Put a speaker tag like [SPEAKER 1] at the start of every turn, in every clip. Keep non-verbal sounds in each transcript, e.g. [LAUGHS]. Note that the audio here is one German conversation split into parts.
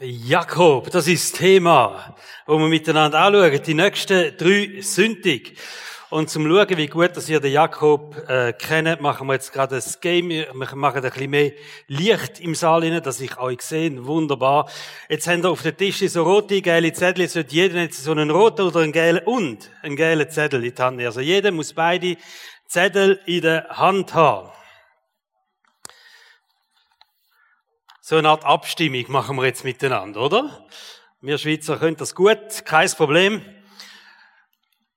[SPEAKER 1] Jakob, das ist das Thema, wo wir miteinander anschauen. Die nächsten drei Sündig. Und zum Schauen, wie gut dass ihr den Jakob äh, kennt, machen wir jetzt gerade das Game. Wir machen ein bisschen mehr Licht im Saal rein, dass ich euch sehe. Wunderbar. Jetzt haben wir auf dem Tisch so rote, gelbe Zettel. Jetzt wird jeder jetzt so einen roten oder einen gelben und einen gelben Zettel in die Hand nehmen. Also jeder muss beide Zettel in der Hand haben. So eine Art Abstimmung machen wir jetzt miteinander, oder? Wir Schweizer können das gut, kein Problem.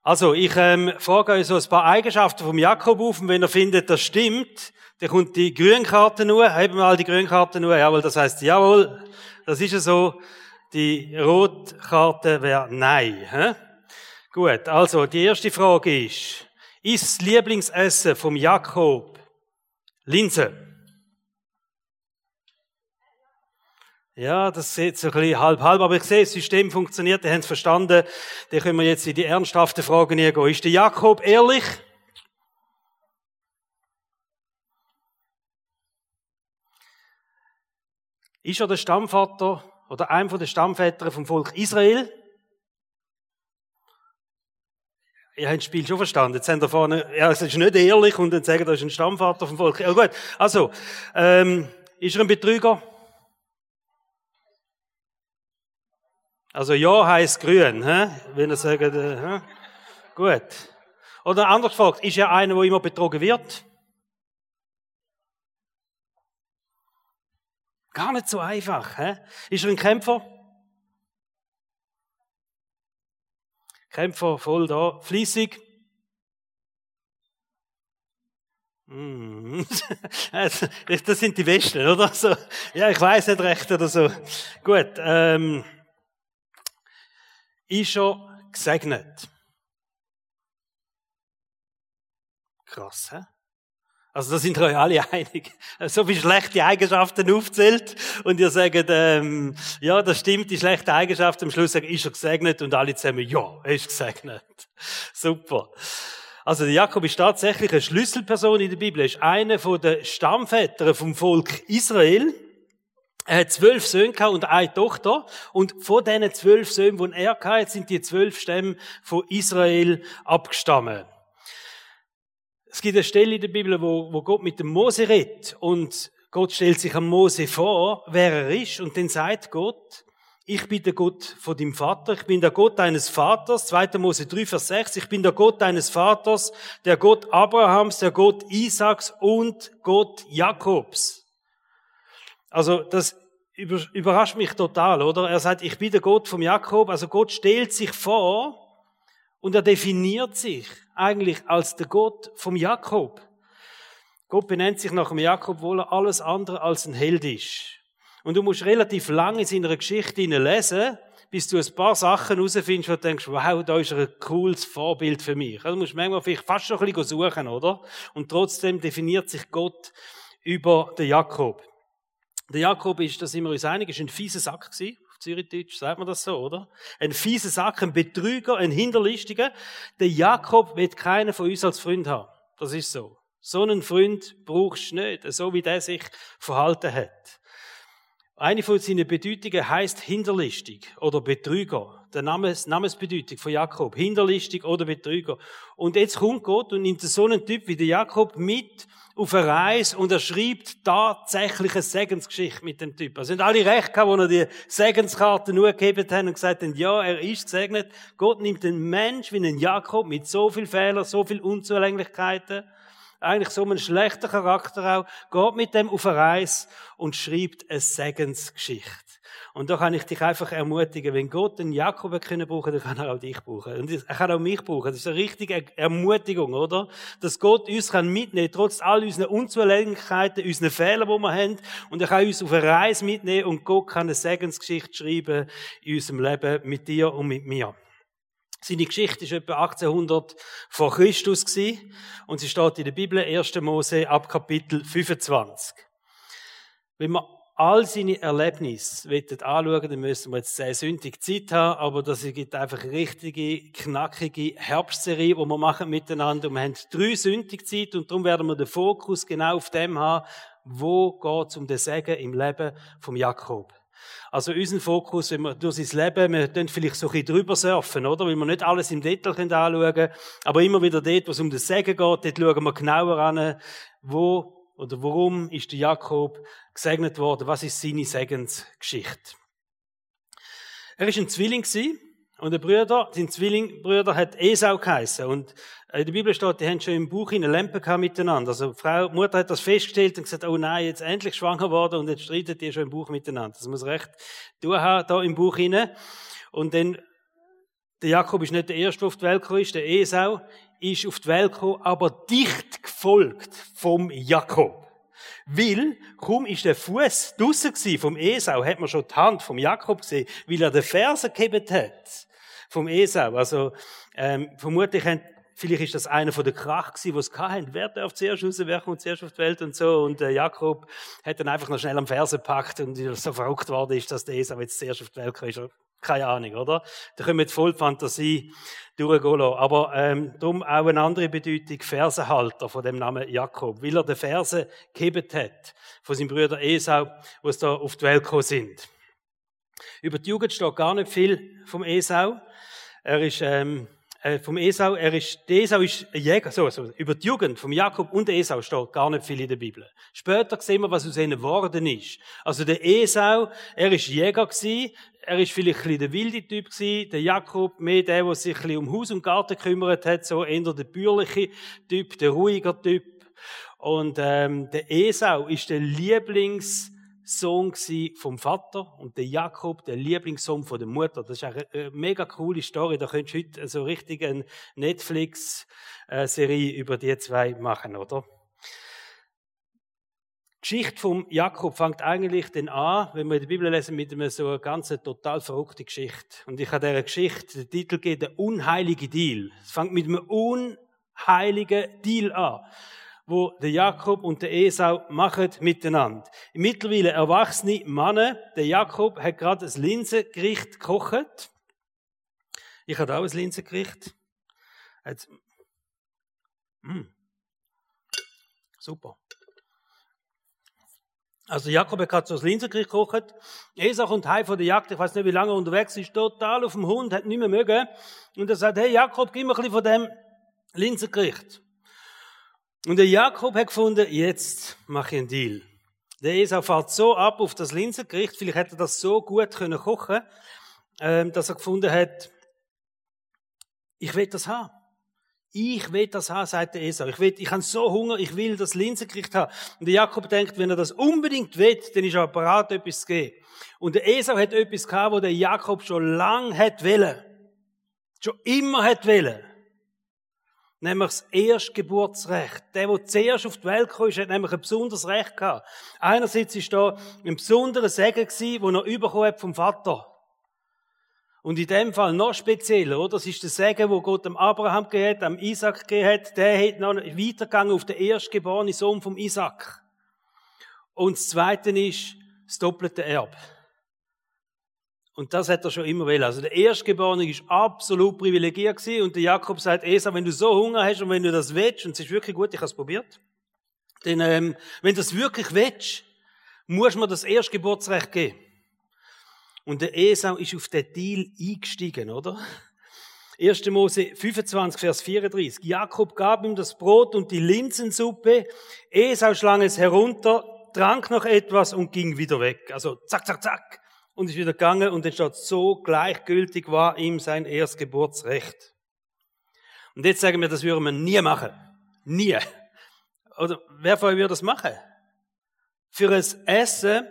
[SPEAKER 1] Also, ich ähm, frage euch so ein paar Eigenschaften vom Jakob auf und wenn ihr findet, das stimmt, dann kommt die Grünkarte nur, heben wir mal die Grünkarte nur, jawohl, das heißt, jawohl, das ist ja so. Die Rotkarte wäre nein. Hä? Gut, also die erste Frage ist, ist das Lieblingsessen vom Jakob Linse? Ja, das sieht so ein bisschen halb-halb, aber ich sehe, das System funktioniert, die haben es verstanden. Dann können wir jetzt in die ernsthaften Fragen hier gehen. Ist der Jakob ehrlich? Ist er der Stammvater oder einer der Stammväter vom Volk Israel? Ihr habt das Spiel schon verstanden. Jetzt haben wir vorne, ja, es ist nicht ehrlich und dann sagen, er ist ein Stammvater vom Volk. Ja gut, also, ähm, ist er ein Betrüger? Also ja heißt grün, hä? wenn er sagt, äh, hä? gut. Oder anders gefragt, ist er einer, der immer betrogen wird? Gar nicht so einfach. Hä? Ist er ein Kämpfer? Kämpfer voll da, fließig. Mm. [LAUGHS] das sind die Besten, oder? So, ja, ich weiß nicht recht oder so. Gut. Ähm, ist er gesegnet. Krass, hä? Also da sind euch alle [LAUGHS] einig. So viele schlechte Eigenschaften aufzählt und ihr sagt, ähm, ja, das stimmt, die schlechte Eigenschaft. Am Schluss sagen, ist er gesegnet und alle zusammen, ja, er ist gesegnet. [LAUGHS] Super. Also der Jakob ist tatsächlich eine Schlüsselperson in der Bibel. Er ist einer von den Stammvätern vom Volk Israel. Er hat zwölf Söhne und eine Tochter. Und von diesen zwölf Söhnen, die er hatte, sind die zwölf Stämme von Israel abgestammt. Es gibt eine Stelle in der Bibel, wo, wo Gott mit dem Mose redet. Und Gott stellt sich am Mose vor, wer er ist. Und dann sagt Gott, ich bin der Gott von deinem Vater, ich bin der Gott deines Vaters, 2. Mose 3, Vers 6, ich bin der Gott deines Vaters, der Gott Abrahams, der Gott Isaaks und Gott Jakobs. Also das überrascht mich total, oder? Er sagt, ich bin der Gott vom Jakob. Also Gott stellt sich vor und er definiert sich eigentlich als der Gott vom Jakob. Gott benennt sich nach dem Jakob, obwohl er alles andere als ein Held ist. Und du musst relativ lange in seiner Geschichte lesen, bis du ein paar Sachen herausfindest, wo du denkst, wow, da ist ein cooles Vorbild für mich. Also du musst manchmal vielleicht fast schon ein bisschen suchen, oder? Und trotzdem definiert sich Gott über den Jakob. Der Jakob ist, da sind wir uns einig, ist ein fieser Sack gewesen. Auf Zürichdeutsch sagt man das so, oder? Ein fieser Sack, ein Betrüger, ein Hinterlistiger. Der Jakob wird keinen von uns als Freund haben. Das ist so. So einen Freund brauchst du nicht, so wie der sich verhalten hat. Eine von seinen Bedeutungen heißt hinterlistig oder Betrüger. Der Namens, Namensbedeutung von Jakob. Hinterlistig oder Betrüger. Und jetzt kommt Gott und nimmt so einen Typ wie der Jakob mit auf eine Reise und er schreibt tatsächlich eine Segensgeschichte mit dem Typ. Also sind alle recht gehabt, wo er die Segenskarte nur gegeben haben und gesagt haben, ja, er ist gesegnet. Gott nimmt einen Mensch wie einen Jakob mit so viel Fehlern, so viel Unzulänglichkeiten, eigentlich so einen schlechten Charakter auch, geht mit dem auf eine Reise und schreibt eine Segensgeschichte. Und da kann ich dich einfach ermutigen, wenn Gott den Jakob können brauchen, dann kann er auch dich brauchen. Und er kann auch mich brauchen. Das ist eine richtige Ermutigung, oder? Dass Gott uns kann mitnehmen, trotz all unseren Unzulänglichkeiten, unseren Fehlern, die wir haben. Und er kann uns auf eine Reise mitnehmen und Gott kann eine Segensgeschichte schreiben in unserem Leben mit dir und mit mir. Seine Geschichte ist etwa 1800 vor Christus gewesen, und sie steht in der Bibel 1. Mose ab Kapitel 25. Wenn wir all seine Erlebnisse anschauen, dann müssen wir jetzt sehr sündig Zeit haben, aber das gibt einfach richtige, knackige Herbstserie, die wir machen miteinander. Und wir haben drei sündige Zeit und darum werden wir den Fokus genau auf dem haben, wo geht es um den Segen im Leben vom Jakob. Also unseren Fokus, wenn wir durch sein Leben, wir können vielleicht so ein bisschen drüber surfen, oder? Weil wir nicht alles im Detail anschauen können, aber immer wieder dort, wo es um das Segen geht, dort schauen wir genauer an, wo oder warum ist der Jakob gesegnet worden, was ist seine Segensgeschichte. Er ist ein Zwilling und der Brüder, sein Zwillingbrüder hat Esau geheißen. Und in der Bibel steht, die haben schon im Buch eine Lampe gehabt miteinander. Also Frau, Mutter hat das festgestellt und gesagt, oh nein, jetzt endlich schwanger worden und jetzt streiten die schon im Buch miteinander. Das muss recht tun haben, da im Buch hinein. Und dann, der Jakob ist nicht der Erste, der auf die Welt gekommen ist, der Esau ist auf die Welt gekommen, aber dicht gefolgt vom Jakob. Weil, kaum ist der Fuß draussen vom Esau, hat man schon die Hand vom Jakob gesehen, weil er den Fersen gegeben hat vom Esau. Also ähm, vermutlich haben, vielleicht ist das einer von den Krach gewesen, die es hatten. Wer darf zuerst raus, wer kommt zuerst auf die Welt und so. Und äh, Jakob hat dann einfach noch schnell am Fersen gepackt und so verrückt worden ist, dass der Esau jetzt zuerst auf die Welt kam. Keine Ahnung, oder? Da können wir voll Fantasie durchgehen. Aber ähm, darum auch eine andere Bedeutung, Fersenhalter von dem Namen Jakob, weil er den Fersen gegeben hat von seinem Bruder Esau, wo es da auf die Welt gekommen sind. Über die Jugend steht gar nicht viel vom Esau. Er ist ähm, äh, vom Esau, er ist, der Esau ist ein Jäger, so, so, über die Jugend vom Jakob und Esau steht gar nicht viel in der Bibel. Später sehen wir, was aus ihnen geworden ist. Also der Esau, er ist Jäger gewesen, er ist vielleicht ein bisschen der wilde Typ gewesen, der Jakob mehr der, der sich ein bisschen um Haus und Garten gekümmert hat, so eher der bürgerliche Typ, der ruhiger Typ. Und ähm, der Esau ist der Lieblings Sohn vom Vater und der Jakob, der Lieblingssohn von der Mutter. Das ist eine mega coole Story. Da könntest du heute so richtig eine Netflix-Serie über die zwei machen, oder? Die Geschichte vom Jakob fängt eigentlich dann an, wenn wir der Bibel lesen, mit einer so einer total verrückten Geschichte. Und ich habe dieser Geschichte den Titel gegeben, der unheilige Deal. Es fängt mit einem unheiligen Deal an wo der Jakob und der Esau machen miteinander. Mittlerweile erwachsene Männer, der Jakob hat gerade ein Linsengericht gekocht. Ich hatte auch ein Linsengericht. Jetzt, mm. Super. Also Jakob hat gerade so ein Linsengericht gekocht. Esau kommt heim von der Jagd, ich weiß nicht, wie lange er unterwegs ist, total auf dem Hund, hat nicht mehr mögen. Und er sagt, hey Jakob, gib mir ein bisschen von dem Linsengericht. Und der Jakob hat gefunden, jetzt mache ich einen Deal. Der Esau fährt so ab auf das Linsengericht, vielleicht hätte er das so gut können kochen, ähm, dass er gefunden hat, ich will das haben. Ich will das haben, sagt der Esau. Ich will, ich habe so Hunger, ich will das Linsengericht haben. Und der Jakob denkt, wenn er das unbedingt will, dann ist er bereit, etwas zu geben. Und der Esau hat etwas gehabt, wo der Jakob schon lang hat wollen. Schon immer hat wollen nämlich das Erstgeburtsrecht. Der, der zuerst auf die Welt kam, hat nämlich ein besonderes Recht gehabt. Einerseits war da ein besonderer Segen gewesen, den er bekommen hat vom Vater. Und in dem Fall noch spezieller, oder? Das ist der Segen, wo Gott dem Abraham gegeben hat, dem Isaac gegeben hat. Der hat noch weitergegangen auf den erstgeborenen Sohn vom Isaac. Und das Zweite ist das doppelte Erbe. Und das hat er schon immer will. Also der Erstgeborene ist absolut privilegiert gewesen. Und der Jakob sagt, Esa, wenn du so Hunger hast und wenn du das willst, und es ist wirklich gut, ich habe es probiert, denn ähm, wenn du das wirklich willst, muss man das Erstgeburtsrecht geben. Und der Esau ist auf den Deal eingestiegen, oder? 1. Mose 25, Vers 34. Jakob gab ihm das Brot und die Linsensuppe. Esau schlang es herunter, trank noch etwas und ging wieder weg. Also zack, zack, zack und ist wieder gegangen und steht, so gleichgültig war ihm sein Erstgeburtsrecht. Und jetzt sagen wir, das würden wir nie machen. Nie. Oder wer von euch würde das machen? Für ein Essen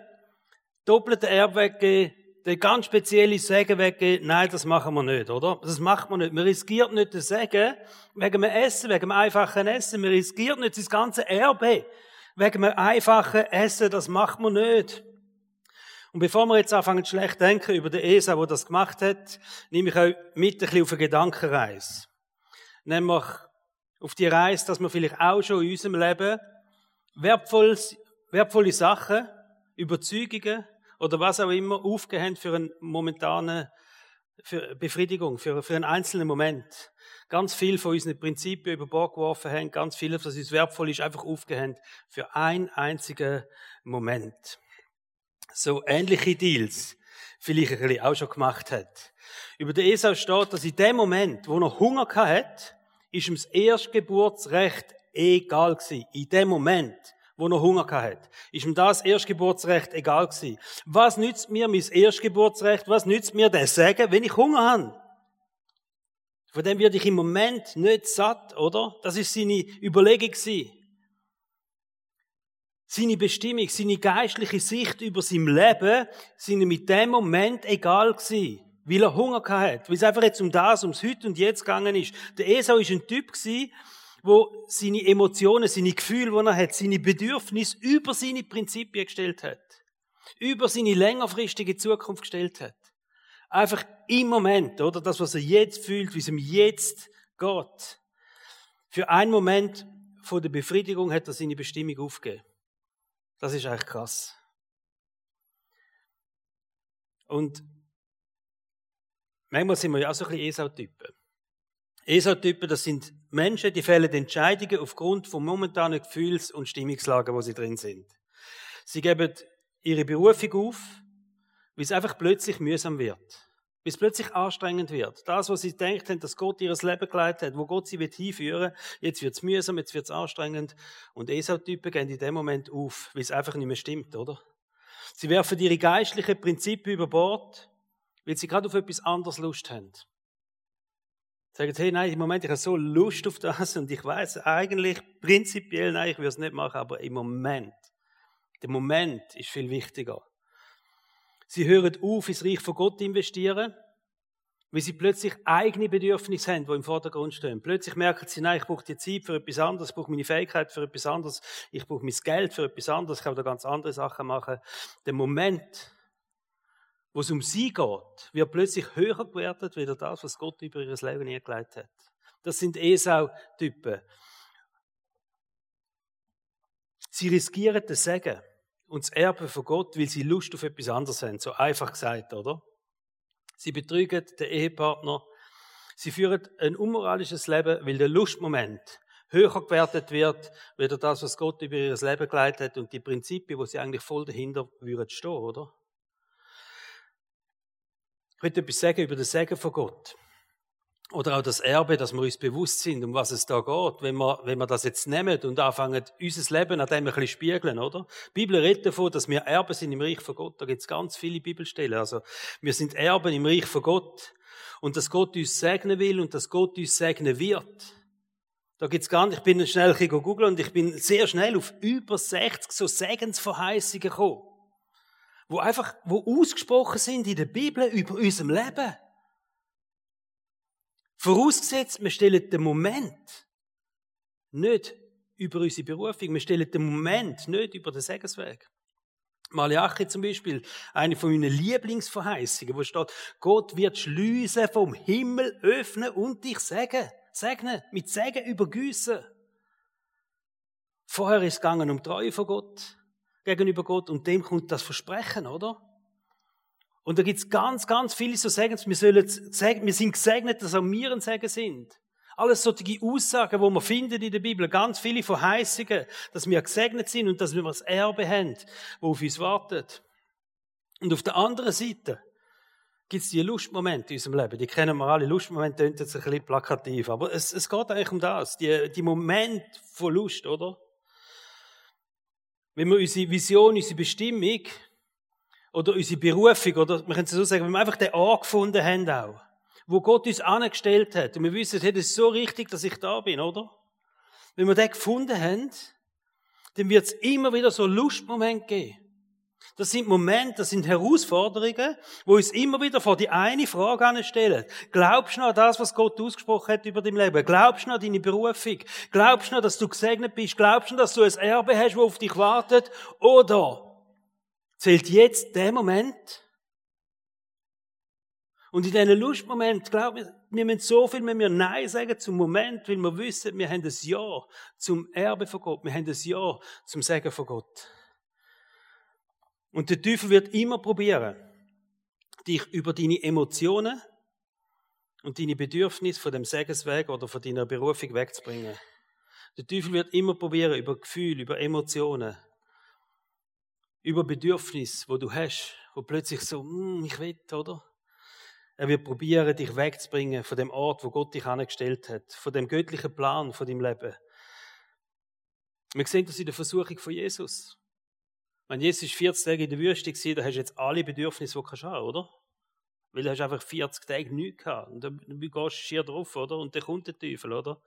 [SPEAKER 1] doppelte Erbe weggeben, den ganz spezielle Segen weggeben, nein, das machen wir nicht, oder? Das macht man nicht. Man riskiert nicht den Segen wegen dem Essen, wegen dem einfachen Essen. Man riskiert nicht das ganze Erbe wegen dem einfachen Essen, das macht man nicht. Und bevor wir jetzt anfangen schlecht denken über den ESA, der das gemacht hat, nehme ich euch mit ein bisschen auf eine Gedankenreise. Nämlich auf die Reise, dass wir vielleicht auch schon in unserem Leben wertvolle Sachen, Überzeugungen oder was auch immer aufgehängt für eine momentane für Befriedigung, für, für einen einzelnen Moment. Ganz viel von unseren Prinzipien über Bord geworfen haben, ganz viel, was uns wertvoll ist, einfach aufgehängt für einen einzigen Moment. So ähnliche Deals vielleicht ein bisschen auch schon gemacht hat. Über den Esau steht, dass in dem Moment, wo er Hunger hat, ist ihm das Erstgeburtsrecht egal gewesen. In dem Moment, wo er Hunger hat, ist ihm das Erstgeburtsrecht egal gewesen. Was nützt mir mein Erstgeburtsrecht? Was nützt mir der Sagen, wenn ich Hunger habe? Von dem werde ich im Moment nicht satt, oder? Das ist seine Überlegung gewesen. Seine Bestimmung, seine geistliche Sicht über sein Leben sind ihm mit dem Moment egal gewesen. Weil er Hunger hat. Weil es einfach jetzt um das, ums Heute und Jetzt gegangen ist. Der Esau ist ein Typ gewesen, wo seine Emotionen, seine Gefühle, die er hat, seine Bedürfnisse über seine Prinzipien gestellt hat. Über seine längerfristige Zukunft gestellt hat. Einfach im Moment, oder? Das, was er jetzt fühlt, wie es ihm jetzt geht. Für einen Moment von der Befriedigung hat er seine Bestimmung aufgegeben. Das ist eigentlich krass. Und manchmal sind wir ja auch so ein bisschen Esau-Typen. Esau-Typen, das sind Menschen, die fällen Entscheidungen aufgrund von momentanen Gefühls- und Stimmungslagen, wo sie drin sind. Sie geben ihre Berufung auf, weil es einfach plötzlich mühsam wird. Es plötzlich anstrengend wird. Das, was sie denkt haben, dass Gott ihr Leben geleitet hat, wo Gott sie hinführen will, jetzt wird es mühsam, jetzt wird es anstrengend. Und Esau-Typen gehen in dem Moment auf, weil es einfach nicht mehr stimmt, oder? Sie werfen ihre geistlichen Prinzipien über Bord, weil sie gerade auf etwas anderes Lust haben. Sagen, hey, nein, im Moment, ich habe so Lust auf das und ich weiß eigentlich prinzipiell, nein, ich würde es nicht machen, aber im Moment, der Moment ist viel wichtiger. Sie hören auf, ins Reich von Gott investieren, weil sie plötzlich eigene Bedürfnisse haben, die im Vordergrund stehen. Plötzlich merken sie, nein, ich brauche die Zeit für etwas anderes, ich brauche meine Fähigkeit für etwas anderes, ich brauche mein Geld für etwas anderes, ich kann da ganz andere Sachen machen. Der Moment, wo es um sie geht, wird plötzlich höher gewertet, wie das, was Gott über ihr Leben eingelegt hat. Das sind Esau-Typen. Sie riskieren den Segen und das Erbe von Gott, weil sie Lust auf etwas anderes haben. So einfach gesagt, oder? Sie betrügen den Ehepartner. Sie führen ein unmoralisches Leben, weil der Lustmoment höher gewertet wird, weder das, was Gott über ihr Leben geleitet hat und die Prinzipien, wo sie eigentlich voll dahinter würden stehen, oder? Ich möchte etwas sagen über den Segen von Gott. Oder auch das Erbe, dass wir uns bewusst sind, um was es da geht, wenn wir, wenn wir das jetzt nehmen und anfangen, unser Leben an dem ein bisschen spiegeln, oder? Die Bibel redet davon, dass wir Erben sind im Reich von Gott. Da gibt es ganz viele Bibelstellen. Also, wir sind Erben im Reich von Gott. Und dass Gott uns segnen will und dass Gott uns segnen wird. Da gibt's gar nicht, ich bin schnell googeln und ich bin sehr schnell auf über 60 so Segensverheißungen gekommen. Wo einfach, wo ausgesprochen sind in der Bibel über unserem Leben. Vorausgesetzt, wir stellen den Moment nicht über unsere Berufung, wir stellen den Moment nicht über den Segensweg. Malachi zum Beispiel, eine von meinen Lieblingsverheißungen, wo steht, Gott wird Schlüsse vom Himmel öffnen und dich segnen. Segnen, mit Segen übergüssen. Vorher ist es gegangen um Treue von Gott, gegenüber Gott, und dem kommt das Versprechen, oder? Und da gibt's ganz, ganz viele so Segen. Wir, sollen, wir sind gesegnet, dass auch wir ein Segen sind. Alles solche Aussagen, wo man findet in der Bibel, ganz viele Verheißungen, dass wir gesegnet sind und dass wir das Erbe haben, wo auf uns wartet. Und auf der anderen Seite gibt's die Lustmomente in unserem Leben. Die kennen wir alle. Lustmomente klingt jetzt ein bisschen plakativ, aber es, es geht eigentlich um das. Die, die Momente von Lust, oder? Wenn wir unsere Vision, unsere Bestimmung oder unsere Berufung, oder man könnte so sagen, wenn wir einfach den Ort gefunden haben auch, wo Gott uns angestellt hat, und wir wissen, hey, das ist so richtig, dass ich da bin, oder? Wenn wir den gefunden haben, dann wird es immer wieder so Lustmomente geben. Das sind Momente, das sind Herausforderungen, wo uns immer wieder vor die eine Frage anstellen. Glaubst du noch an das, was Gott ausgesprochen hat über dein Leben? Glaubst du noch an deine Berufung? Glaubst du noch, dass du gesegnet bist? Glaubst du noch, dass du ein Erbe hast, das auf dich wartet? Oder zählt jetzt der Moment. Und in diesen Lustmoment, glaub mir, wir müssen so viel wenn wir Nein sagen zum Moment, weil wir wissen, wir haben das Ja zum Erbe von Gott, wir haben das Ja zum Segen von Gott. Und der Teufel wird immer probieren, dich über deine Emotionen und deine Bedürfnisse von dem Segensweg oder von deiner Berufung wegzubringen. Der Teufel wird immer probieren, über Gefühle, über Emotionen über Bedürfnis, wo du hast, wo plötzlich so, mm, ich will, oder? Er wird probieren, dich wegzubringen von dem Ort, wo Gott dich angestellt hat, von dem göttlichen Plan von deinem Leben. Wir sehen das in der Versuchung von Jesus. Wenn Jesus ist 40 Tage in der Wüste war, dann hast du jetzt alle Bedürfnisse, die du haben oder? Weil du hast einfach 40 Tage nichts gehabt. Und dann gehst du schier drauf, oder? Und dann kommt der Teufel, oder?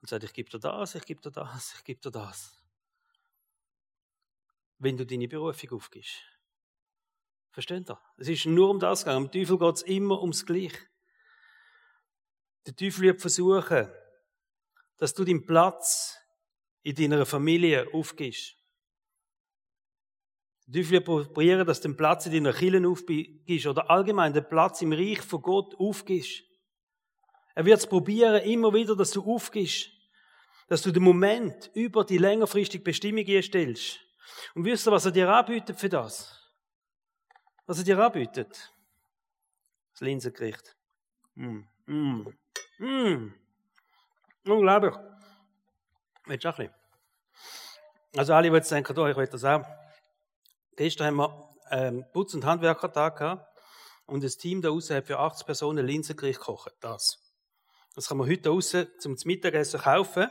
[SPEAKER 1] Und sagt, ich gebe dir das, ich gebe dir das, ich gebe dir das. Wenn du deine Berufung aufgibst. Versteht ihr? Es ist nur um das gegangen. Am Teufel geht es immer ums Gleiche. Der Teufel wird versuchen, dass du deinen Platz in deiner Familie aufgibst. Der Teufel wird probieren, dass du den Platz in deiner Kirche aufgibst oder allgemein den Platz im Reich von Gott aufgibst. Er wird es probieren, immer wieder, dass du aufgibst. Dass du den Moment über die längerfristige Bestimmung stellst. Und wisst ihr, was er dir anbietet für das? was er dir anbietet. Das Linsengericht. Mm. Mm. Mm. Unglaublich. Willst du auch ein bisschen? Also alle, die jetzt denken, oh, ich will das auch. Gestern haben wir ähm, Putz- und Handwerkertag gehabt und das Team da außen hat für 80 Personen Linsengericht gekocht. Das. Das kann man heute außen zum Mittagessen kaufen.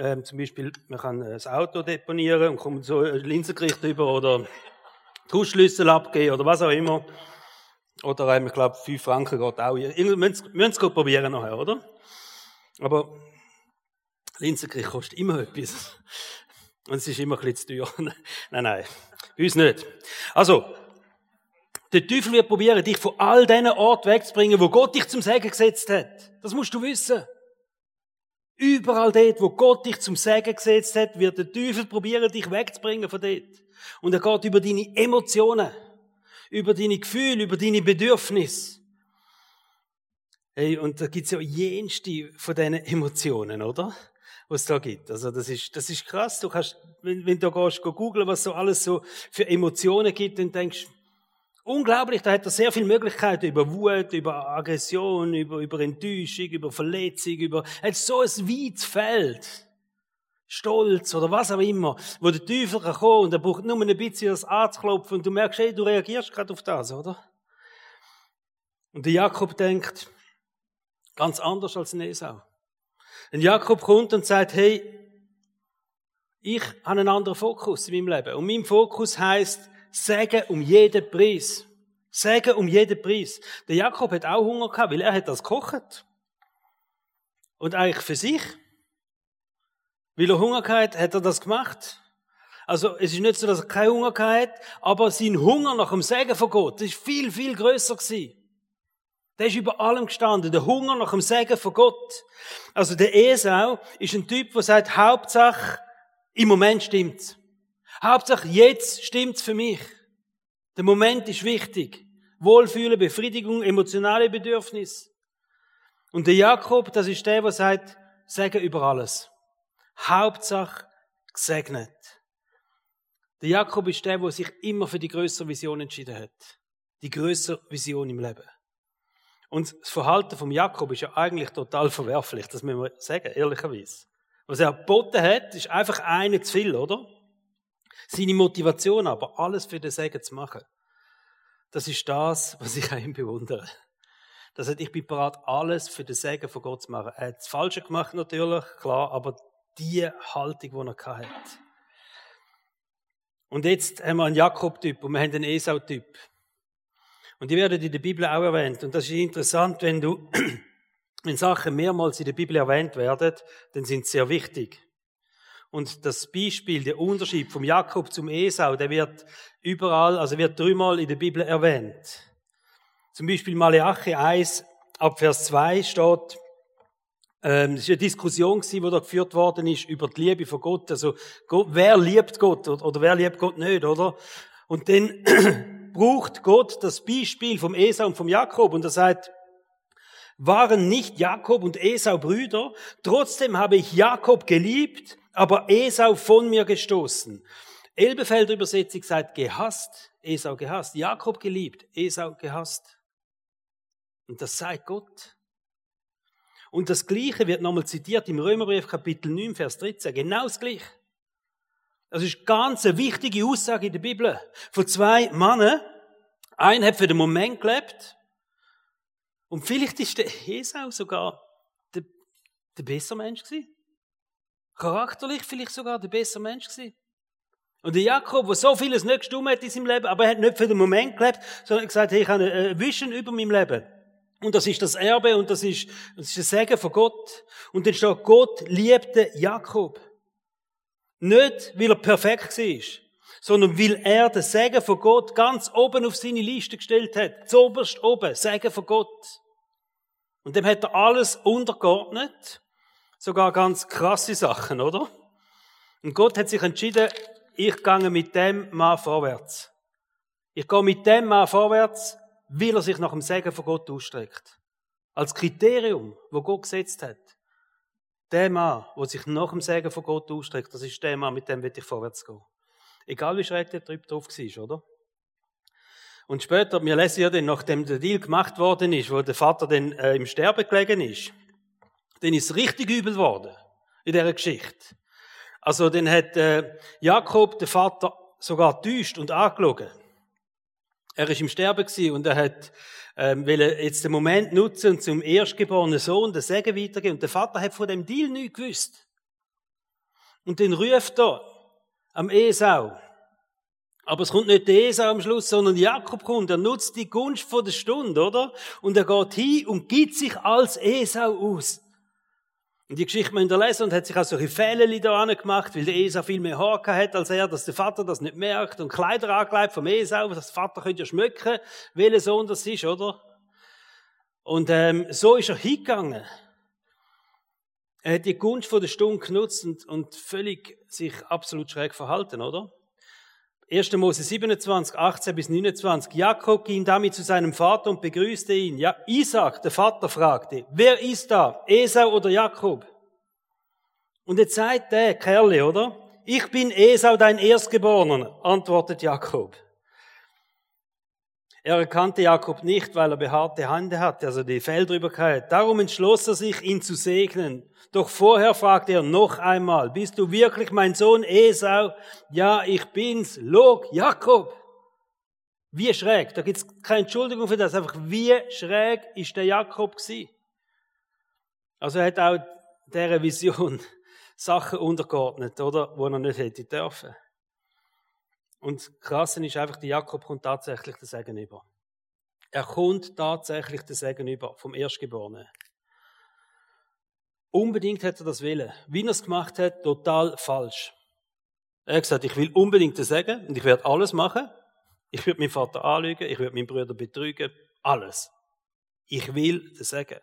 [SPEAKER 1] Ähm, zum Beispiel, man kann das Auto deponieren und kommt so ein Linsengericht über oder Hausschlüssel abgeben oder was auch immer. Oder ich glaube, 5 Franken geht auch. Wir müssen es probieren nachher, oder? Aber Linsenkrieg kostet immer etwas. Und es ist immer ein bisschen zu teuer. [LAUGHS] nein, nein. Bei uns nicht. Also, der Teufel wird probieren, dich von all diesen Orten wegzubringen, wo Gott dich zum Segen gesetzt hat. Das musst du wissen. Überall dort, wo Gott dich zum Segen gesetzt hat, wird der Teufel probieren, dich wegzubringen von dort. Und er geht über deine Emotionen, über deine Gefühle, über deine Bedürfnisse. Hey, und da gibt's ja jenste von diesen Emotionen, oder? Was es da gibt. Also, das ist, das ist krass. Du kannst, wenn, wenn du gehst, go googlen, was so alles so für Emotionen gibt, dann denkst du, unglaublich, da hat er sehr viele Möglichkeiten über Wut, über Aggression, über, über Enttäuschung, über Verletzung, über, er hat so ein weites Feld. Stolz oder was auch immer, wo der Teufel kann kommen und er braucht nur ein bisschen das anzuklopfen und du merkst, hey, du reagierst gerade auf das, oder? Und der Jakob denkt, ganz anders als ein Esau. Und Jakob kommt und sagt, hey, ich habe einen anderen Fokus in meinem Leben. Und mein Fokus heißt, sagen um jeden Preis. Sagen um jeden Preis. Der Jakob hat auch Hunger gehabt, weil er hat das gekocht. Und eigentlich für sich. Weil er Hunger hatte, hat er das gemacht. Also, es ist nicht so, dass er keine Hunger hatte, aber sein Hunger nach dem Segen von Gott, ist viel, viel grösser gewesen. Der ist über allem gestanden. Der Hunger nach dem Segen von Gott. Also, der Esau ist ein Typ, der sagt, Hauptsache, im Moment stimmt's. Hauptsache, jetzt stimmt's für mich. Der Moment ist wichtig. Wohlfühlen, Befriedigung, emotionale Bedürfnis. Und der Jakob, das ist der, der sagt, Segen über alles. Hauptsache gesegnet. Der Jakob ist der, der sich immer für die größere Vision entschieden hat. Die größere Vision im Leben. Und das Verhalten vom Jakob ist ja eigentlich total verwerflich, das müssen wir sagen, ehrlicherweise. Was er geboten hat, ist einfach eine zu viel, oder? Seine Motivation aber, alles für den Segen zu machen, das ist das, was ich [LAUGHS] an ihm bewundere. Das heißt, ich bin bereit, alles für den Segen von Gott zu machen. Er hat das Falsche gemacht natürlich, klar, aber die Haltung, die er hatte. Und jetzt haben wir einen Jakob-Typ und wir haben einen Esau-Typ. Und die werden in der Bibel auch erwähnt. Und das ist interessant, wenn du, [CLEARS THROAT] wenn Sachen mehrmals in der Bibel erwähnt werden, dann sind sie sehr wichtig. Und das Beispiel, der Unterschied vom Jakob zum Esau, der wird überall, also wird dreimal in der Bibel erwähnt. Zum Beispiel Maleachi 1, ab Vers 2 steht, ähm, es war eine Diskussion, die da geführt worden ist über die Liebe von Gott. Also, Gott, wer liebt Gott oder, oder wer liebt Gott nicht, oder? Und dann [CLEARS THROAT] braucht Gott das Beispiel vom Esau und vom Jakob und er sagt, waren nicht Jakob und Esau Brüder? Trotzdem habe ich Jakob geliebt, aber Esau von mir gestoßen. Elbefelder Übersetzung sagt gehasst, Esau gehasst. Jakob geliebt, Esau gehasst. Und das sei Gott. Und das Gleiche wird nochmal zitiert im Römerbrief Kapitel 9, Vers 13. Genau das Gleiche. Das ist ganz eine wichtige Aussage in der Bibel. Von zwei Männern. Einer hat für den Moment gelebt. Und vielleicht ist der Esau sogar der, der bessere Mensch gewesen. Charakterlich vielleicht sogar der bessere Mensch gewesen. Und der Jakob, der so vieles nicht gestummt hat in seinem Leben, aber er hat nicht für den Moment gelebt, sondern gesagt, hey, ich habe eine Vision über meinem Leben. Und das ist das Erbe und das ist, das ist das Segen von Gott. Und dann steht, Gott liebte Jakob. Nicht, weil er perfekt war, sondern weil er den Segen von Gott ganz oben auf seine Liste gestellt hat. Zoberst oben, Segen von Gott. Und dem hat er alles untergeordnet. Sogar ganz krasse Sachen, oder? Und Gott hat sich entschieden, ich gehe mit dem Mann vorwärts. Ich gehe mit dem Mann vorwärts, weil er sich nach dem Segen von Gott ausstreckt. Als Kriterium, wo Gott gesetzt hat. Der Mann, der sich nach dem Segen von Gott ausstreckt, das ist der Mann, mit dem will ich vorwärts gehen. Egal wie schräg der Typ drauf war, oder? Und später, wir lesen ja dann, nachdem der Deal gemacht worden ist, wo der Vater dann äh, im Sterben gelegen ist, dann ist es richtig übel geworden in dieser Geschichte. Also dann hat äh, Jakob den Vater sogar täuscht und angelogen. Er ist im Sterben gewesen und er hat ähm, will jetzt den Moment nutzen und zum erstgeborenen Sohn den Segen weitergeben. Und der Vater hat von dem Deal nichts gewusst. Und dann ruft er am Esau. Aber es kommt nicht der Esau am Schluss, sondern Jakob kommt. Er nutzt die Gunst von der Stunde, oder? Und er geht hin und gibt sich als Esau aus. Und die Geschichte müssen wir lesen und hat sich auch solche Fälle da gemacht, weil der Esau viel mehr Haar hat als er, dass der Vater das nicht merkt und Kleider angelegt vom Esau, dass der Vater könnte ja schmücken, welcher Sohn das ist, oder? Und ähm, so ist er hingegangen. Er hat die Gunst von der Stunde genutzt und, und völlig sich absolut schräg verhalten, oder? 1. Mose 27, 18 bis 29. Jakob ging damit zu seinem Vater und begrüßte ihn. Ja, Isaac, der Vater, fragte, wer ist da? Esau oder Jakob? Und jetzt sagt der Kerle, oder? Ich bin Esau, dein Erstgeborener, antwortet Jakob. Er erkannte Jakob nicht, weil er behaarte Hände hatte, also die Fell drüber hatte. Darum entschloss er sich, ihn zu segnen. Doch vorher fragte er noch einmal, bist du wirklich mein Sohn Esau? Ja, ich bin's. Log, Jakob. Wie schräg. Da gibt's keine Entschuldigung für das. Einfach wie schräg ist der Jakob gewesen. Also er hat auch dieser Vision [LAUGHS] Sachen untergeordnet, oder? Wo er nicht hätte dürfen. Und krass ist einfach, der Jakob kommt tatsächlich den Segen über. Er kommt tatsächlich den Segen über vom Erstgeborenen. Unbedingt hätte er das willen. Wie er es gemacht hat, total falsch. Er hat gesagt, ich will unbedingt den Segen und ich werde alles machen. Ich werde meinen Vater anlügen, ich werde meinen Bruder betrügen, alles. Ich will den Segen.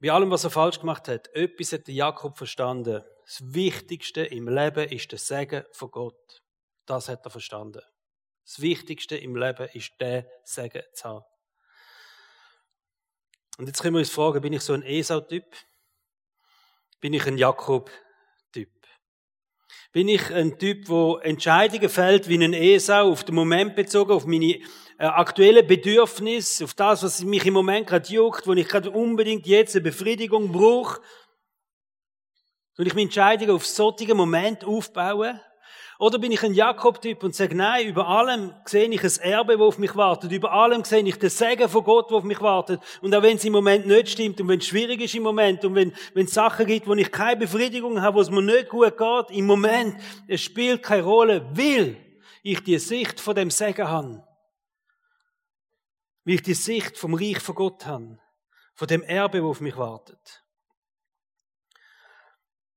[SPEAKER 1] Bei allem, was er falsch gemacht hat, etwas hat der Jakob verstanden. Das Wichtigste im Leben ist der Segen von Gott. Das hat er verstanden. Das Wichtigste im Leben ist der Segen zu haben. Und jetzt können wir uns fragen, bin ich so ein Esau-Typ? Bin ich ein Jakob-Typ? Bin ich ein Typ, wo Entscheidungen fällt wie ein Esau, auf den Moment bezogen, auf meine äh, aktuellen Bedürfnisse, auf das, was mich im Moment gerade juckt, wo ich gerade unbedingt jetzt eine Befriedigung brauche? Soll ich meine Entscheidungen auf solche Moment aufbauen? Oder bin ich ein Jakob-Typ und sage, nein, über allem sehe ich ein Erbe, das auf mich wartet. Über allem sehe ich den Segen von Gott, der auf mich wartet. Und auch wenn es im Moment nicht stimmt und wenn es schwierig ist im Moment und wenn, wenn es Sachen gibt, wo ich keine Befriedigung habe, wo es mir nicht gut geht, im Moment, es spielt keine Rolle, weil ich die Sicht von dem Segen habe. Weil ich die Sicht vom Reich von Gott habe. Von dem Erbe, das auf mich wartet.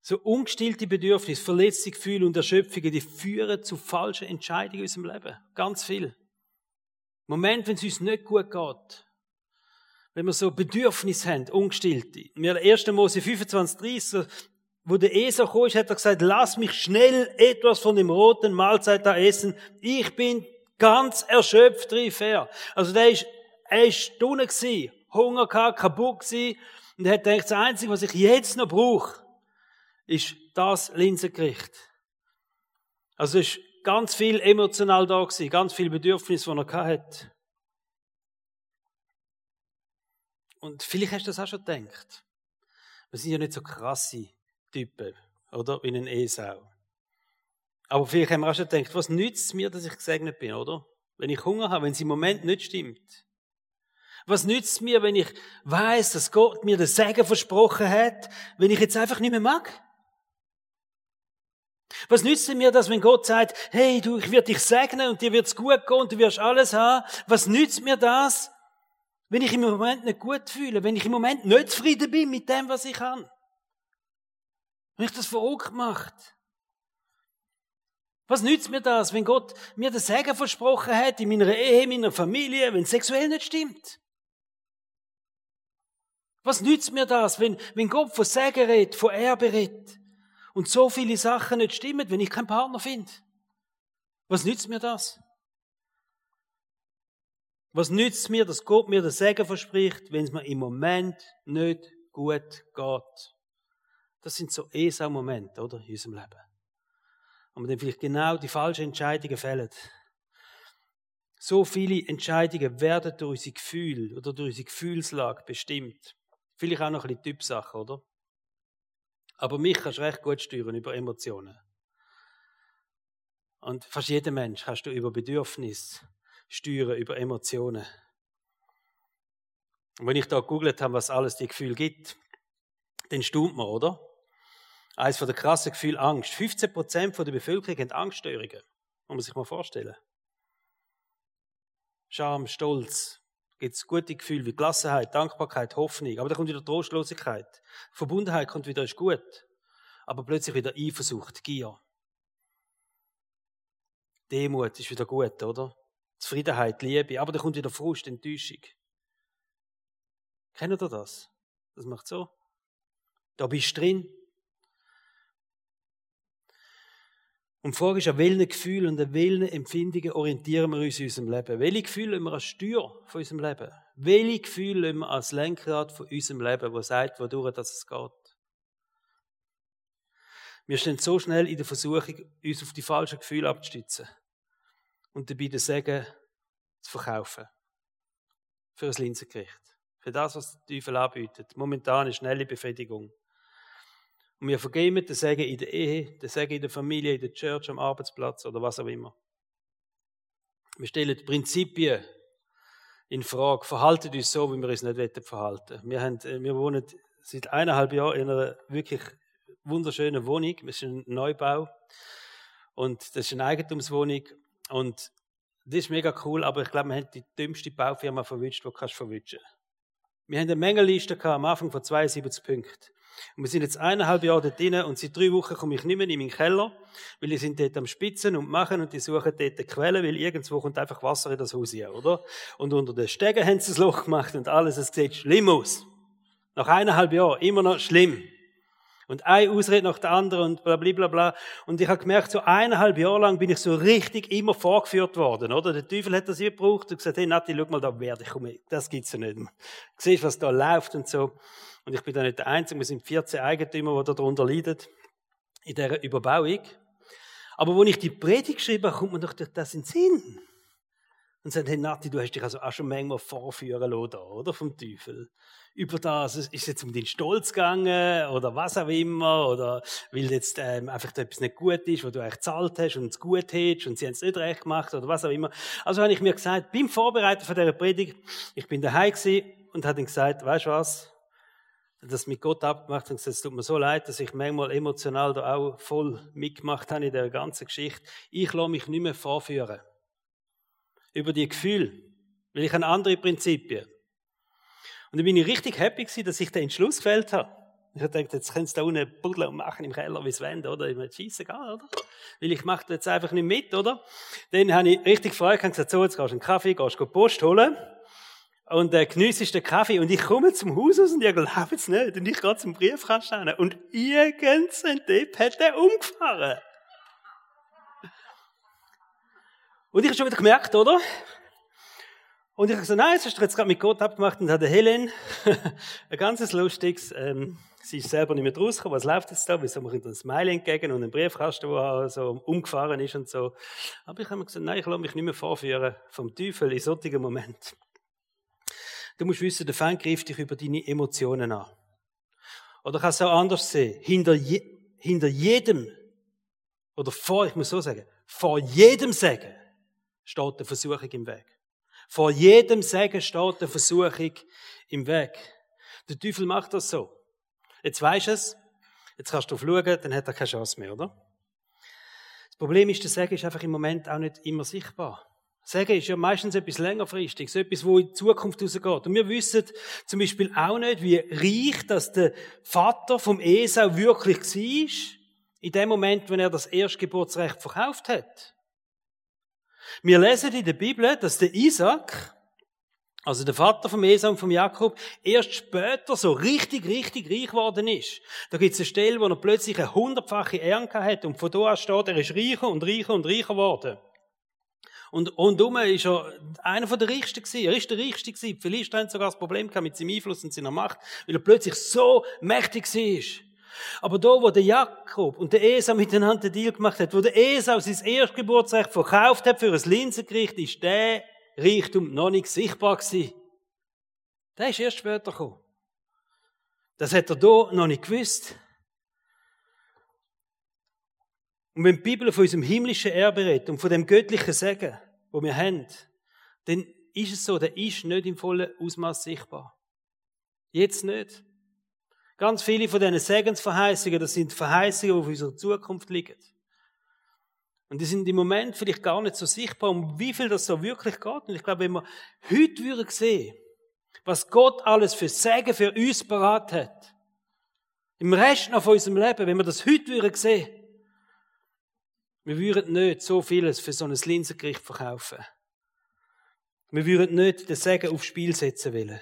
[SPEAKER 1] So ungestillte Bedürfnisse, verletzte Gefühle und Erschöpfungen, die führen zu falschen Entscheidungen in unserem Leben. Ganz viel. Moment, wenn es uns nicht gut geht. Wenn wir so Bedürfnisse haben, ungestillte. Wir 1. Mose 25, 30, wo der Esau kam, hat er gesagt, lass mich schnell etwas von dem roten Mahlzeit da essen. Ich bin ganz erschöpft, rief er. Also der ist, er ist Stunde gewesen, Hunger gehabt, kaputt gewesen. Und er hat gedacht, das Einzige, was ich jetzt noch brauche, ist das Linsengericht. Also es ist ganz viel emotional da gewesen, ganz viel Bedürfnis, die er hat. Und vielleicht hast du das auch schon gedacht. Wir sind ja nicht so krasse Typen. oder? Wie ein Esau. Aber vielleicht haben wir auch schon gedacht, was nützt es mir, dass ich gesegnet bin, oder? Wenn ich Hunger habe, wenn es im Moment nicht stimmt. Was nützt es mir, wenn ich weiß, dass Gott mir den Segen versprochen hat, wenn ich jetzt einfach nicht mehr mag? Was nützt es mir das, wenn Gott sagt, hey, du, ich werde dich segnen und dir wird's gut gehen und du wirst alles haben? Was nützt mir das, wenn ich im Moment nicht gut fühle, wenn ich im Moment nicht zufrieden bin mit dem, was ich habe? Wenn ich das verrückt macht? Was nützt mir das, wenn Gott mir den Segen versprochen hat in meiner Ehe, in meiner Familie, wenn es sexuell nicht stimmt? Was nützt mir das, wenn, wenn Gott von Segen redet, von Erbe redet und so viele Sachen nicht stimmen, wenn ich keinen Partner finde? Was nützt mir das? Was nützt mir, dass Gott mir den Segen verspricht, wenn es mir im Moment nicht gut geht? Das sind so Esau-Momente, oder? In unserem Leben. Und wir dann vielleicht genau die falschen Entscheidungen fällen. So viele Entscheidungen werden durch unsere Gefühle oder durch unsere Gefühlslage bestimmt. Vielleicht auch noch ein bisschen Typsache, oder? Aber mich kannst du recht gut steuern über Emotionen. Und fast jeder Mensch kannst du über Bedürfnis steuern, über Emotionen. Und wenn ich da gegoogelt habe, was alles die Gefühle gibt, dann staunt man, oder? Eines von der krassen Gefühle Angst. 15% der Bevölkerung haben Angststörungen. Muss man sich mal vorstellen. Scham, Stolz, gibt es gute Gefühle wie Gelassenheit, Dankbarkeit, Hoffnung. Aber da kommt wieder Trostlosigkeit. Verbundenheit kommt wieder, ist gut. Aber plötzlich wieder Eifersucht, Gier. Demut ist wieder gut, oder? Zufriedenheit, Liebe. Aber da kommt wieder Frust, Enttäuschung. Kennt ihr das? Das macht so. Da bist du drin. Und die Frage ist, an welchen Gefühlen und an welchen Empfindungen orientieren wir uns in unserem Leben? Welche Gefühle lassen wir als Steuer von unserem Leben? Welche Gefühle lassen wir als Lenkrad von unserem Leben, wo sagt, wodurch es geht? Wir stehen so schnell in der Versuchung, uns auf die falschen Gefühle abzustützen und dabei den Segen zu verkaufen. Für ein Linsengericht. Für das, was der Teufel anbietet. Momentane schnelle Befriedigung. Und wir vergeben den Segen in der Ehe, den Segen in der Familie, in der Church, am Arbeitsplatz oder was auch immer. Wir stellen Prinzipien in Frage, verhalten uns so, wie wir uns nicht verhalten Wir, haben, äh, wir wohnen seit eineinhalb Jahren in einer wirklich wunderschönen Wohnung. Das ist ein Neubau. Und das ist eine Eigentumswohnung. Und das ist mega cool, aber ich glaube, wir haben die dümmste Baufirma verwünscht, die du verwünschen kannst. Wir haben eine Mengenliste am Anfang von 72 Punkten. Und wir sind jetzt eineinhalb Jahre dort drin und seit drei Wochen komme ich nicht mehr in meinen Keller, weil die sind dort am Spitzen und machen und die suchen dort Quellen, weil irgendwo kommt einfach Wasser in das Haus hier, oder? Und unter den Stegen haben sie das Loch gemacht und alles, es sieht schlimm aus. Nach eineinhalb Jahren, immer noch schlimm. Und ein Ausrede nach der anderen und bla bla bla bla. Und ich habe gemerkt, so eineinhalb Jahre lang bin ich so richtig immer vorgeführt worden, oder? Der Teufel hat das hier gebraucht und gesagt, hey Nati, schau mal, da werde ich, komm, das gibt's ja nicht. Du siehst, was da läuft und so. Und ich bin da nicht der Einzige, wir sind 14 Eigentümer, die darunter leiden, in dieser Überbauung. Aber wenn ich die Predigt habe, kommt mir doch das in den Sinn. Und sagt, hey Nati, du hast dich also auch schon manchmal vorführen lassen, oder? Vom Teufel. Über das, ist jetzt um deinen Stolz gegangen, oder was auch immer, oder weil jetzt ähm, einfach etwas nicht gut ist, wo du eigentlich gezahlt hast und es gut hättest und sie haben es nicht recht gemacht, oder was auch immer. Also habe ich mir gesagt, beim Vorbereiten von dieser Predigt, ich bin daheim gewesen und habe dann gesagt, weißt du was? das mit Gott abgemacht und gesagt, es tut mir so leid, dass ich manchmal emotional da auch voll mitgemacht habe in der ganzen Geschichte. Ich lasse mich nicht mehr vorführen. Über die Gefühle. Weil ich habe andere Prinzipien. Und dann bin ich richtig happy gewesen, dass ich den Entschluss gefällt habe. Ich habe gedacht, jetzt kannst du da unten buddeln und machen im Keller, wie es wollen, oder? Ich meine, scheiße, oder? Weil ich mache jetzt einfach nicht mit, oder? Dann habe ich richtig gefreut, habe gesagt, so, jetzt gehst du einen Kaffee, gehst du Post holen und äh, geniessest den Kaffee und ich komme zum Haus aus und ich glaube es nicht und ich gehe zum Briefkasten und irgendein Depp hat den umgefahren. Und ich habe schon wieder gemerkt, oder? Und ich habe gesagt, nein, das hast du jetzt gerade mit Gott abgemacht und hat Helen [LAUGHS] ein ganzes lustiges, ähm, sie ist selber nicht mehr rausgekommen, was läuft jetzt da, wieso mache ich ein Smiley entgegen und einen Briefkasten, der so umgefahren ist und so. Aber ich habe mir gesagt, nein, ich lasse mich nicht mehr vorführen vom Teufel in solchen Momenten. Du musst wissen, der Feind greift dich über deine Emotionen an. Oder kann es auch anders sehen. Hinter, je, hinter jedem, oder vor, ich muss so sagen, vor jedem Segen steht eine Versuchung im Weg. Vor jedem Segen steht eine Versuchung im Weg. Der Teufel macht das so. Jetzt weisst du es, jetzt kannst du drauf schauen, dann hat er keine Chance mehr, oder? Das Problem ist, der Segen ist einfach im Moment auch nicht immer sichtbar. Segen ist ja meistens etwas längerfristiges, etwas, wo in die Zukunft rausgeht. Und wir wissen zum Beispiel auch nicht, wie reich dass der Vater vom Esau wirklich war, in dem Moment, wenn er das Erstgeburtsrecht verkauft hat. Wir lesen in der Bibel, dass der Isaac, also der Vater vom Esau und vom Jakob, erst später so richtig, richtig reich geworden ist. Da gibt es eine Stelle, wo er plötzlich eine hundertfache Ernte hat und von da an steht, er ist reicher und reicher und reicher geworden. Und rundum ist er einer von der Reichsten gewesen. Er ist der Reichste gewesen. Philister haben sogar das Problem mit seinem Einfluss und seiner Macht, weil er plötzlich so mächtig war. Aber da, wo der Jakob und der Esau miteinander den Deal gemacht hat, wo der Esau sein Erstgeburtsrecht verkauft hat für ein Linsengericht, ist der Reichtum noch nicht sichtbar gewesen. Der ist erst später gekommen. Das hat er da noch nicht gewusst. Und wenn die Bibel von unserem himmlischen Erbe redet und von dem göttlichen Segen, wo wir haben, dann ist es so, der ist nicht im vollen Ausmaß sichtbar. Jetzt nicht. Ganz viele von diesen Segensverheißungen, das sind Verheißungen, die auf unserer Zukunft liegen. Und die sind im Moment vielleicht gar nicht so sichtbar, um wie viel das so wirklich geht. Und ich glaube, wenn wir heute würden sehen, was Gott alles für Segen für uns parat hat, im Rest noch von unserem Leben, wenn wir das heute würden sehen, wir würden nicht so vieles für so ein Linsengericht verkaufen. Wir würden nicht den Segen aufs Spiel setzen wollen.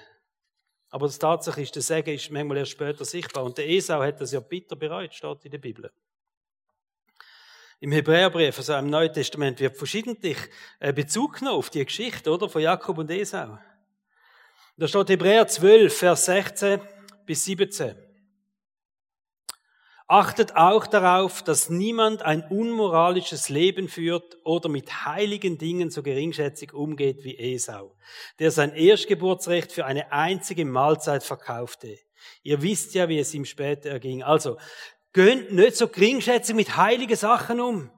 [SPEAKER 1] Aber das Tatsache ist, der Segen ist manchmal erst später sichtbar. Und der Esau hat das ja bitter bereut, steht in der Bibel. Im Hebräerbrief, also im Neuen Testament, wird verschiedentlich äh, Bezug genommen auf die Geschichte, oder? Von Jakob und Esau. Da steht Hebräer 12, Vers 16 bis 17. Achtet auch darauf, dass niemand ein unmoralisches Leben führt oder mit heiligen Dingen so geringschätzig umgeht wie Esau, der sein Erstgeburtsrecht für eine einzige Mahlzeit verkaufte. Ihr wisst ja, wie es ihm später erging. Also, gönnt nicht so geringschätzig mit heiligen Sachen um.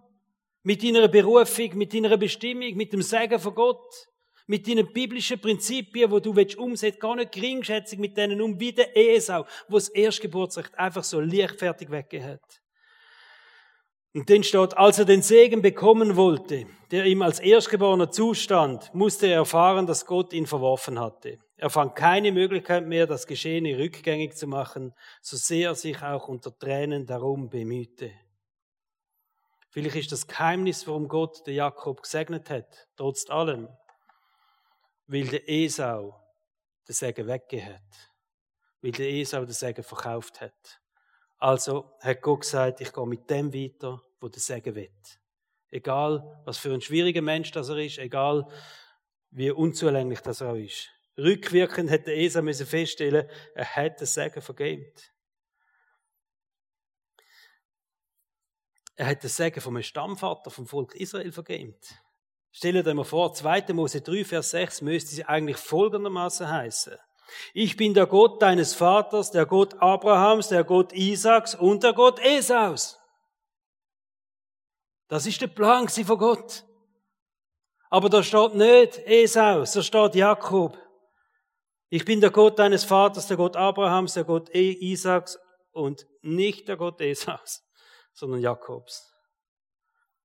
[SPEAKER 1] Mit deiner Berufung, mit deiner Bestimmung, mit dem Segen von Gott mit deinen biblischen Prinzipien, wo du willst umsetzen, gar nicht geringschätzig mit denen um, wie der Esau, wo das Erstgeburtsrecht einfach so leichtfertig hat. Und dann steht, als er den Segen bekommen wollte, der ihm als Erstgeborener zustand, musste er erfahren, dass Gott ihn verworfen hatte. Er fand keine Möglichkeit mehr, das Geschehene rückgängig zu machen, so sehr er sich auch unter Tränen darum bemühte. Vielleicht ist das Geheimnis, warum Gott den Jakob gesegnet hat, trotz allem weil der Esau den Segen weggegeben hat. Weil der Esau den Segen verkauft hat. Also hat Gott gesagt, ich gehe mit dem weiter, wo der Segen will. Egal, was für ein schwieriger Mensch das er ist, egal, wie unzulänglich das er auch ist. Rückwirkend hat der Esau müssen feststellen, er hat den Segen vergeben. Er hat den Segen vom Stammvater vom Volk Israel vergeben. Stellt euch mal vor, 2. Mose 3, Vers 6 müsste sie eigentlich folgendermaßen heißen. Ich bin der Gott deines Vaters, der Gott Abrahams, der Gott Isaaks und der Gott Esaus. Das ist der Plan von Gott. Aber da steht nicht Esaus, da steht Jakob. Ich bin der Gott deines Vaters, der Gott Abrahams, der Gott Isaaks und nicht der Gott Esaus, sondern Jakobs.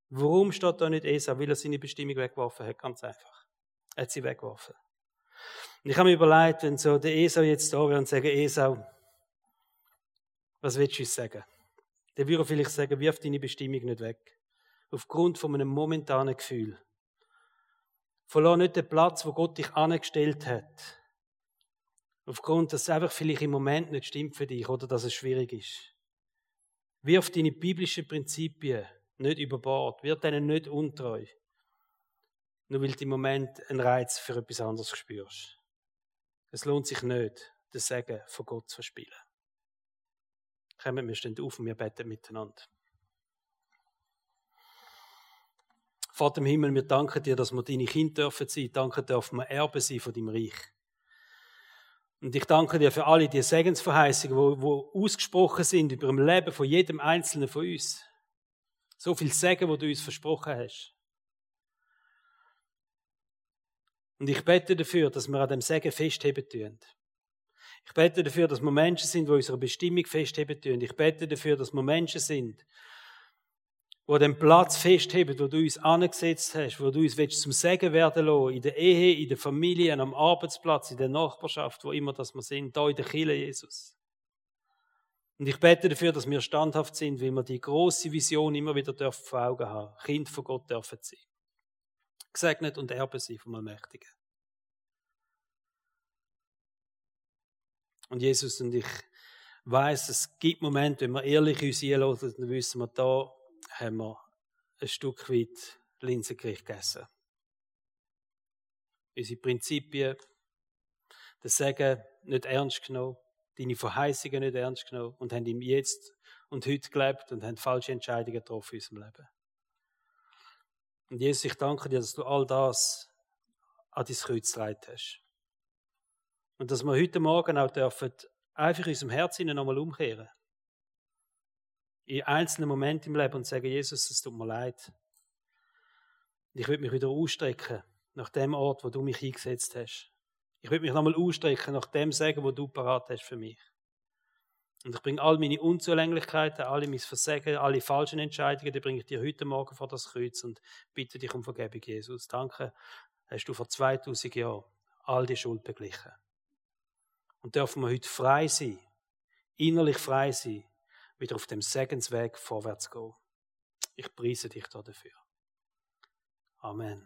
[SPEAKER 1] Warum steht da nicht Esau? Weil er seine Bestimmung weggeworfen hat, ganz einfach. Er hat sie weggeworfen. Und ich habe mir überlegt, wenn so der Esau jetzt da wäre und sagen, Esau, was willst du uns sagen? Der würde vielleicht sagen, wirf deine Bestimmung nicht weg. Aufgrund von einem momentanen Gefühl. Verlor nicht den Platz, wo Gott dich angestellt hat. Aufgrund, dass es einfach vielleicht im Moment nicht stimmt für dich oder dass es schwierig ist. Wirf deine biblischen Prinzipien nicht über Bord, wird denen nicht untreu. Nur weil du im Moment einen Reiz für etwas anderes spürst. Es lohnt sich nicht, den Segen von Gott zu verspielen. Kommen wir stehen auf und wir beten miteinander. Vater im Himmel, wir danken dir, dass wir deine Kinder dürfen sein, danken dürfen wir Erben sein von deinem Reich. Und ich danke dir für alle die Segensverheißungen, die ausgesprochen sind über dem Leben von jedem Einzelnen von uns. So viel Segen, wo du uns versprochen hast. Und ich bete dafür, dass wir an dem Segen festheben tun. Ich bete dafür, dass wir Menschen sind, die unsere Bestimmung festheben tun. Ich bete dafür, dass wir Menschen sind, wo den Platz festheben, wo du uns angesetzt hast, wo du uns willst zum Segen werden lassen, in der Ehe, in der Familie, am Arbeitsplatz, in der Nachbarschaft, wo immer das wir sind, da in der Kirche, Jesus. Und ich bete dafür, dass wir standhaft sind, wie wir die große Vision immer wieder dürfen vor Augen haben. Kind von Gott dürfen sein. Gesegnet und Erbe sein vom Allmächtigen. Und Jesus und ich weiß, es gibt Momente, wenn wir ehrlich uns einlassen, dann wissen wir, da haben wir ein Stück weit Linsengericht gegessen. Unsere Prinzipien, das Sagen nicht ernst genommen, deine Verheißungen nicht ernst genommen und haben ihm jetzt und heute gelebt und haben falsche Entscheidungen getroffen in unserem Leben. Und Jesus, ich danke dir, dass du all das an dein Kreuz getragen hast. Und dass wir heute Morgen auch dürfen, einfach in unserem Herzen nochmal umkehren. In einzelnen Momenten im Leben und sagen, Jesus, es tut mir leid. Ich will mich wieder ausstrecken nach dem Ort, wo du mich eingesetzt hast. Ich will mich nochmal ausstrecken nach dem Sagen, wo du parat hast für mich. Und ich bringe all meine Unzulänglichkeiten, alle mein Versagen, alle falschen Entscheidungen, die bringe ich dir heute Morgen vor das Kreuz und bitte dich um Vergebung, Jesus. Danke, hast du vor 2000 Jahren all die Schuld beglichen. Und dürfen wir heute frei sein, innerlich frei sein, wieder auf dem Segensweg vorwärts gehen. Ich preise dich dafür. Amen.